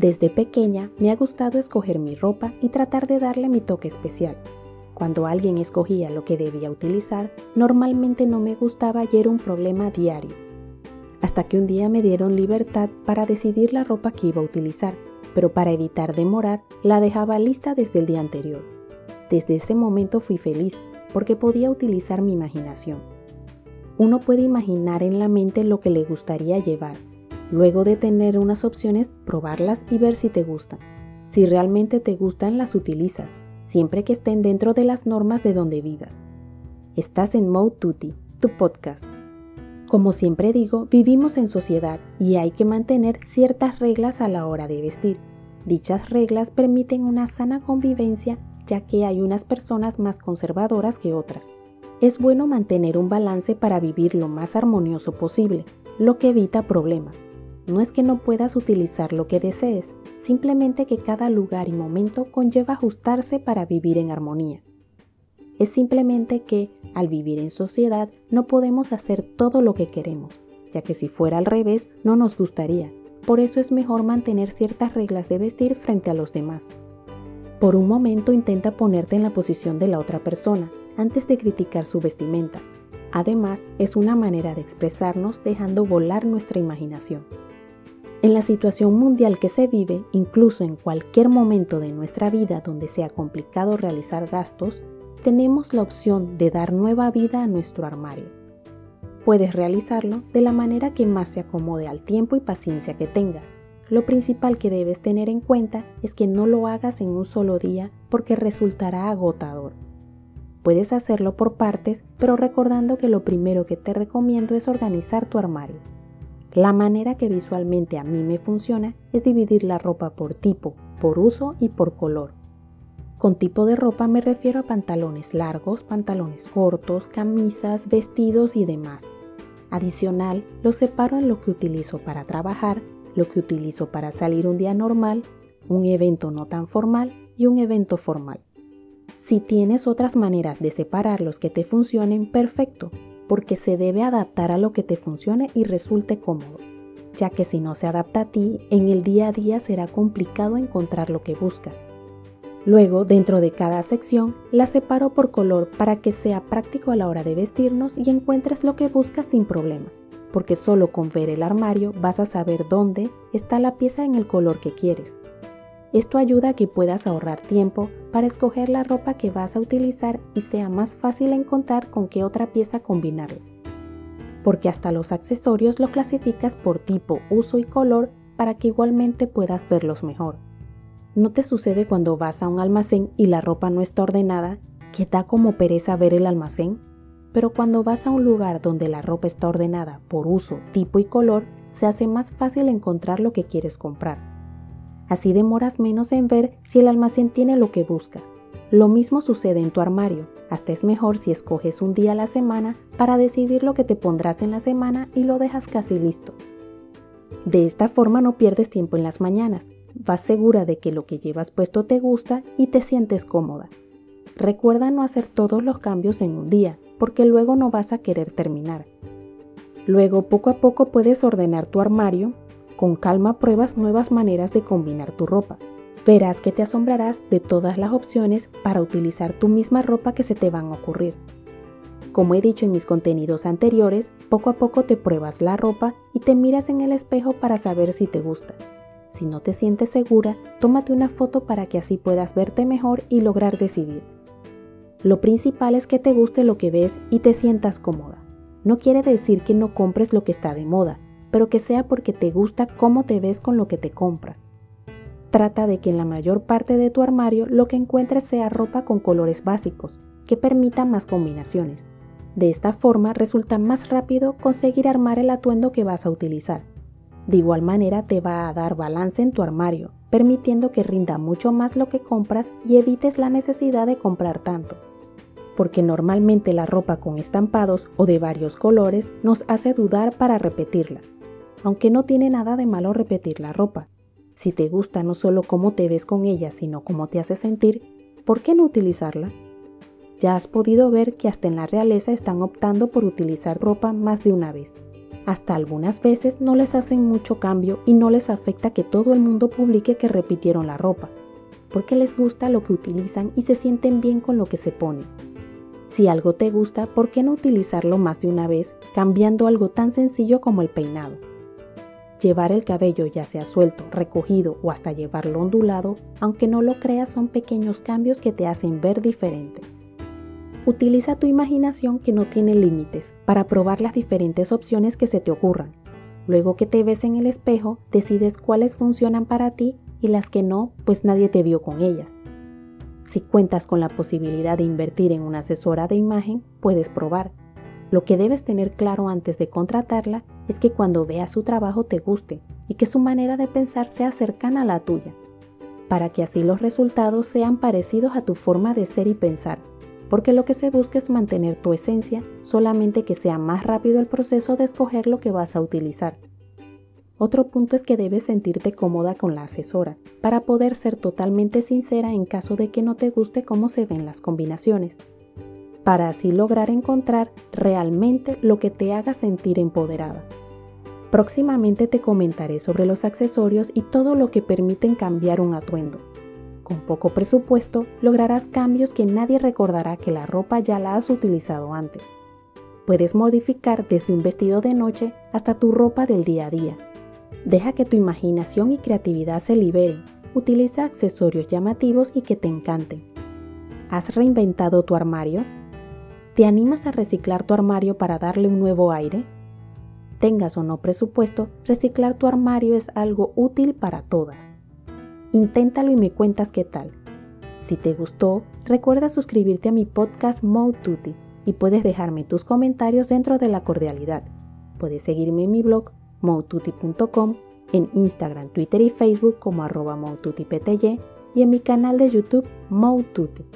Desde pequeña me ha gustado escoger mi ropa y tratar de darle mi toque especial. Cuando alguien escogía lo que debía utilizar, normalmente no me gustaba y era un problema diario. Hasta que un día me dieron libertad para decidir la ropa que iba a utilizar, pero para evitar demorar la dejaba lista desde el día anterior. Desde ese momento fui feliz porque podía utilizar mi imaginación. Uno puede imaginar en la mente lo que le gustaría llevar, luego de tener unas opciones, probarlas y ver si te gustan. Si realmente te gustan, las utilizas, siempre que estén dentro de las normas de donde vivas. Estás en Mode Tutti, tu podcast. Como siempre digo, vivimos en sociedad y hay que mantener ciertas reglas a la hora de vestir. Dichas reglas permiten una sana convivencia ya que hay unas personas más conservadoras que otras. Es bueno mantener un balance para vivir lo más armonioso posible, lo que evita problemas. No es que no puedas utilizar lo que desees, simplemente que cada lugar y momento conlleva ajustarse para vivir en armonía. Es simplemente que, al vivir en sociedad, no podemos hacer todo lo que queremos, ya que si fuera al revés, no nos gustaría. Por eso es mejor mantener ciertas reglas de vestir frente a los demás. Por un momento intenta ponerte en la posición de la otra persona antes de criticar su vestimenta. Además, es una manera de expresarnos dejando volar nuestra imaginación. En la situación mundial que se vive, incluso en cualquier momento de nuestra vida donde sea complicado realizar gastos, tenemos la opción de dar nueva vida a nuestro armario. Puedes realizarlo de la manera que más se acomode al tiempo y paciencia que tengas lo principal que debes tener en cuenta es que no lo hagas en un solo día porque resultará agotador. Puedes hacerlo por partes, pero recordando que lo primero que te recomiendo es organizar tu armario. La manera que visualmente a mí me funciona es dividir la ropa por tipo, por uso y por color. Con tipo de ropa me refiero a pantalones largos, pantalones cortos, camisas, vestidos y demás. Adicional, los separo en lo que utilizo para trabajar, lo que utilizo para salir un día normal, un evento no tan formal y un evento formal. Si tienes otras maneras de separar los que te funcionen, perfecto, porque se debe adaptar a lo que te funcione y resulte cómodo, ya que si no se adapta a ti, en el día a día será complicado encontrar lo que buscas. Luego, dentro de cada sección, la separo por color para que sea práctico a la hora de vestirnos y encuentres lo que buscas sin problema porque solo con ver el armario vas a saber dónde está la pieza en el color que quieres. Esto ayuda a que puedas ahorrar tiempo para escoger la ropa que vas a utilizar y sea más fácil encontrar con qué otra pieza combinarla. Porque hasta los accesorios lo clasificas por tipo, uso y color para que igualmente puedas verlos mejor. ¿No te sucede cuando vas a un almacén y la ropa no está ordenada que da como pereza ver el almacén? pero cuando vas a un lugar donde la ropa está ordenada por uso, tipo y color, se hace más fácil encontrar lo que quieres comprar. Así demoras menos en ver si el almacén tiene lo que buscas. Lo mismo sucede en tu armario, hasta es mejor si escoges un día a la semana para decidir lo que te pondrás en la semana y lo dejas casi listo. De esta forma no pierdes tiempo en las mañanas, vas segura de que lo que llevas puesto te gusta y te sientes cómoda. Recuerda no hacer todos los cambios en un día, porque luego no vas a querer terminar. Luego poco a poco puedes ordenar tu armario, con calma pruebas nuevas maneras de combinar tu ropa. Verás que te asombrarás de todas las opciones para utilizar tu misma ropa que se te van a ocurrir. Como he dicho en mis contenidos anteriores, poco a poco te pruebas la ropa y te miras en el espejo para saber si te gusta. Si no te sientes segura, tómate una foto para que así puedas verte mejor y lograr decidir. Lo principal es que te guste lo que ves y te sientas cómoda. No quiere decir que no compres lo que está de moda, pero que sea porque te gusta cómo te ves con lo que te compras. Trata de que en la mayor parte de tu armario lo que encuentres sea ropa con colores básicos, que permitan más combinaciones. De esta forma resulta más rápido conseguir armar el atuendo que vas a utilizar. De igual manera te va a dar balance en tu armario, permitiendo que rinda mucho más lo que compras y evites la necesidad de comprar tanto porque normalmente la ropa con estampados o de varios colores nos hace dudar para repetirla, aunque no tiene nada de malo repetir la ropa. Si te gusta no solo cómo te ves con ella, sino cómo te hace sentir, ¿por qué no utilizarla? Ya has podido ver que hasta en la realeza están optando por utilizar ropa más de una vez. Hasta algunas veces no les hacen mucho cambio y no les afecta que todo el mundo publique que repitieron la ropa, porque les gusta lo que utilizan y se sienten bien con lo que se ponen. Si algo te gusta, ¿por qué no utilizarlo más de una vez cambiando algo tan sencillo como el peinado? Llevar el cabello ya sea suelto, recogido o hasta llevarlo ondulado, aunque no lo creas, son pequeños cambios que te hacen ver diferente. Utiliza tu imaginación que no tiene límites para probar las diferentes opciones que se te ocurran. Luego que te ves en el espejo, decides cuáles funcionan para ti y las que no, pues nadie te vio con ellas. Si cuentas con la posibilidad de invertir en una asesora de imagen, puedes probar. Lo que debes tener claro antes de contratarla es que cuando veas su trabajo te guste y que su manera de pensar sea cercana a la tuya, para que así los resultados sean parecidos a tu forma de ser y pensar porque lo que se busca es mantener tu esencia, solamente que sea más rápido el proceso de escoger lo que vas a utilizar. Otro punto es que debes sentirte cómoda con la asesora, para poder ser totalmente sincera en caso de que no te guste cómo se ven las combinaciones, para así lograr encontrar realmente lo que te haga sentir empoderada. Próximamente te comentaré sobre los accesorios y todo lo que permiten cambiar un atuendo con poco presupuesto lograrás cambios que nadie recordará que la ropa ya la has utilizado antes. Puedes modificar desde un vestido de noche hasta tu ropa del día a día. Deja que tu imaginación y creatividad se liberen. Utiliza accesorios llamativos y que te encanten. ¿Has reinventado tu armario? ¿Te animas a reciclar tu armario para darle un nuevo aire? Tengas o no presupuesto, reciclar tu armario es algo útil para todas. Inténtalo y me cuentas qué tal. Si te gustó, recuerda suscribirte a mi podcast Mode Tutti y puedes dejarme tus comentarios dentro de la cordialidad. Puedes seguirme en mi blog moututi.com, en Instagram, Twitter y Facebook como arroba y en mi canal de YouTube Moututi.